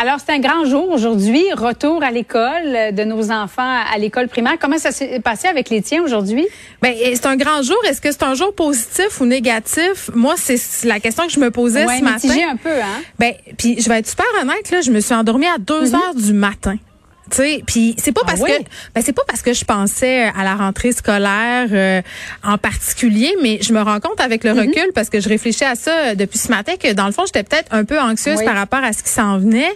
Alors, c'est un grand jour aujourd'hui, retour à l'école de nos enfants à l'école primaire. Comment ça s'est passé avec les tiens aujourd'hui? Ben, c'est un grand jour. Est-ce que c'est un jour positif ou négatif? Moi, c'est la question que je me posais ouais, ce matin. un peu, hein? Ben, puis je vais être super honnête, là, je me suis endormie à 2 heures du matin. Tu sais, puis c'est pas Mm-hmm. Ah parce oui? que ben c'est pas parce que je pensais à la rentrée scolaire euh, en particulier, mais je me rends compte avec Mm-hmm. le recul parce que je réfléchis à ça euh, depuis ce matin que dans le fond j'étais peut-être un peu anxieuse Oui. par rapport à ce qui s'en venait.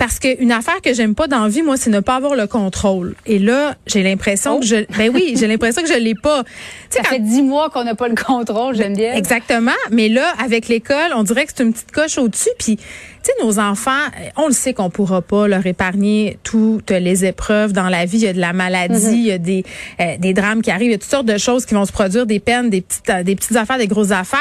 Parce qu'une affaire que j'aime pas dans la vie, moi, c'est ne pas avoir le contrôle. Et là, j'ai l'impression Oh. que je, ben oui, j'ai l'impression que je l'ai pas. Ça quand- fait dix mois qu'on n'a pas le contrôle, Geneviève. Exactement. Mais là, avec l'école, on dirait que c'est une petite coche au-dessus. Puis, tu sais, nos enfants, on le sait qu'on pourra pas leur épargner toutes les épreuves dans la vie. Il y a de la maladie, il y a des, euh, des drames qui arrivent, il y a toutes sortes de choses qui vont se produire, des peines, des petites, euh, des petites affaires, des grosses affaires.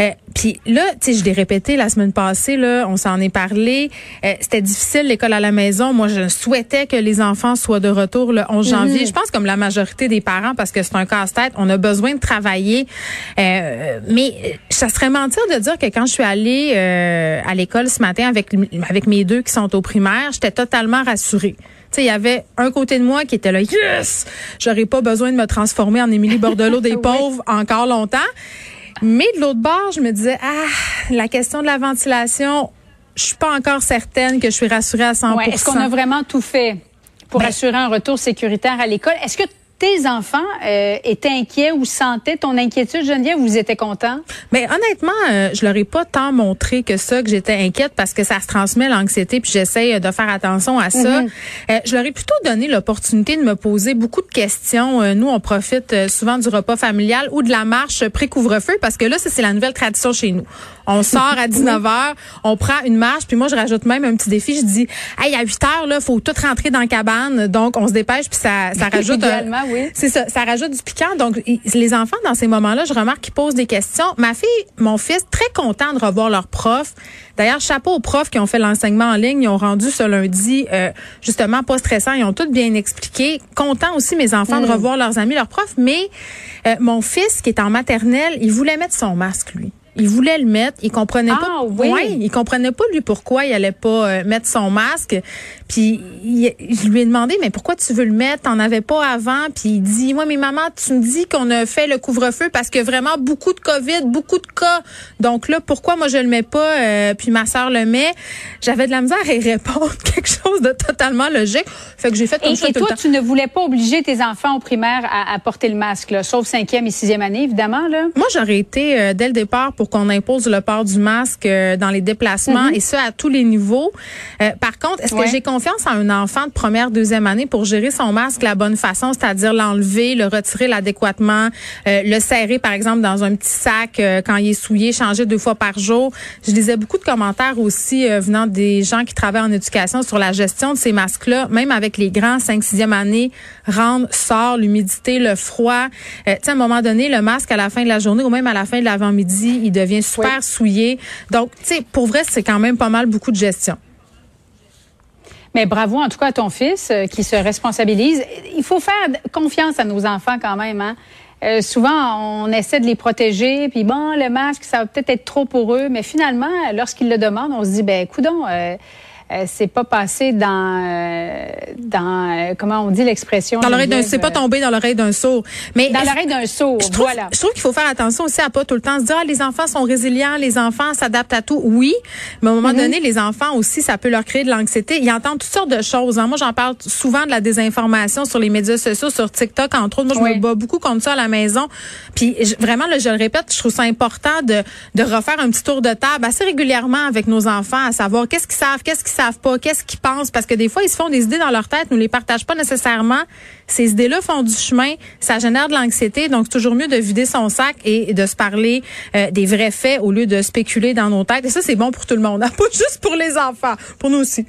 Euh, puis là, tu sais, je l'ai répété la semaine passée, là, on s'en est parlé. Euh, C'était difficile, l'école à la maison. Moi, je souhaitais que les enfants soient de retour le 11 janvier. Je pense comme la majorité des parents, parce que c'est un casse-tête, on a besoin de travailler. Euh, mais ça serait mentir de dire que quand je suis allée euh, à l'école ce matin avec, avec mes deux qui sont au primaire, j'étais totalement rassurée. Tu sais, il y avait un côté de moi qui était là, yes, j'aurais pas besoin de me transformer en Émilie Bordelot des Oui. pauvres encore longtemps. Mais de l'autre bord, je me disais, ah, la question de la ventilation, je suis pas encore certaine que je suis rassurée à 100 Ouais, Est-ce qu'on a vraiment tout fait pour Ben- assurer un retour sécuritaire à l'école? Est-ce que tes enfants euh, étaient inquiets ou sentaient ton inquiétude, Geneviève, ou vous étiez contents? Mais honnêtement, euh, je leur ai pas tant montré que ça, que j'étais inquiète parce que ça se transmet l'anxiété, puis j'essaie euh, de faire attention à ça. Euh, je leur ai plutôt donné l'opportunité de me poser beaucoup de questions. Euh, nous, on profite souvent du repas familial ou de la marche pré-couvre-feu parce que là, c'est la nouvelle tradition chez nous. On sort à 19h, on prend une marche, puis moi, je rajoute même un petit défi. Je dis, hey, à 8 heures, là, faut tout rentrer dans la cabane. Donc, on se dépêche, puis ça, ça rajoute... un- oui. c'est ça, ça rajoute du piquant. Donc, les enfants, dans ces moments-là, je remarque qu'ils posent des questions. Ma fille, mon fils, très content de revoir leurs profs. D'ailleurs, chapeau aux profs qui ont fait l'enseignement en ligne. Ils ont rendu ce lundi, euh, justement, pas stressant. Ils ont tout bien expliqué. Content aussi, mes enfants, Mm. de revoir leurs amis, leurs profs. Mais euh, mon fils, qui est en maternelle, il voulait mettre son masque, lui. Il voulait le mettre, il comprenait Ah, pas. oui. Ouais, il comprenait pas lui pourquoi il allait pas euh, mettre son masque. Puis il- je lui ai demandé mais pourquoi tu veux le mettre? T'en avais pas avant. Puis il dit ouais mais maman tu me dis qu'on a fait le couvre-feu parce que vraiment beaucoup de Covid, beaucoup de cas. Donc là pourquoi moi je le mets pas euh, puis ma sœur le met? J'avais de la misère à y répondre quelque chose de totalement logique. Fait que j'ai fait comme Et, ça et tout toi, le temps. tu ne voulais pas obliger tes enfants au primaire à, à porter le masque, là, sauf cinquième et sixième année, évidemment. Là. Moi, j'aurais été euh, dès le départ pour qu'on impose le port du masque euh, dans les déplacements et ça à tous les niveaux. Euh, par contre, est-ce Mhm. Ouais. que j'ai confiance en un enfant de première, deuxième année pour gérer son masque la bonne façon, c'est-à-dire l'enlever, le retirer adéquatement, euh, le serrer par exemple dans un petit sac euh, quand il est souillé, changer deux fois par jour? Je lisais beaucoup de commentaires aussi euh, venant des gens qui travaillent en éducation sur la gestion de ces masques-là, même avec les grands 5 6e année, rentre, sort, l'humidité, le froid. Euh, tu sais, à un moment donné, le masque à la fin de la journée ou même à la fin de l'avant-midi, devient super Oui. souillé. Donc, tu sais, pour vrai, c'est quand même pas mal beaucoup de gestion. Mais bravo en tout cas à ton fils euh, qui se responsabilise. Il faut faire confiance à nos enfants quand même. Hein? Euh, souvent, on essaie de les protéger, puis bon, le masque, ça va peut-être être trop pour eux, mais finalement, lorsqu'ils le demandent, on se dit, ben, coudon, euh, euh, c'est pas passé dans, euh, dans comment on dit l'expression? Dans l'oreille d'un, c'est pas tombé dans l'oreille d'un sourd. Mais dans l'oreille d'un sourd, je trouve, voilà. Je trouve qu'il faut faire attention aussi à pas tout le temps se dire, ah, les enfants sont résilients, les enfants s'adaptent à tout. Oui, mais à un moment mm-hmm. donné, les enfants aussi, ça peut leur créer de l'anxiété. Ils entendent toutes sortes de choses. Hein. Moi, j'en parle souvent de la désinformation sur les médias sociaux, sur TikTok, entre autres. Moi, je me bats beaucoup contre ça à la maison. Puis vraiment, là, je le répète, je trouve ça important de, de refaire un petit tour de table assez régulièrement avec nos enfants, à savoir qu'est-ce qu'ils savent, qu'est-ce qu'ils savent pas, qu'est-ce qu'ils pensent, parce que des fois, ils se font des idées dans leur tête, nous les partagent pas nécessairement. Ces idées-là font du chemin, ça génère de l'anxiété, donc c'est toujours mieux de vider son sac et de se parler euh, des vrais faits au lieu de spéculer dans nos têtes. Et ça, c'est bon pour tout le monde, hein, pas juste pour les enfants, pour nous aussi.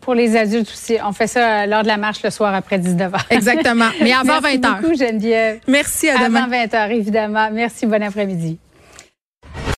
Pour les adultes aussi. On fait ça euh, lors de la marche le soir après 19h. Exactement. Mais avant 20h. Merci beaucoup, Geneviève. Merci, à demain. Avant 20h, évidemment. Merci, bon après-midi.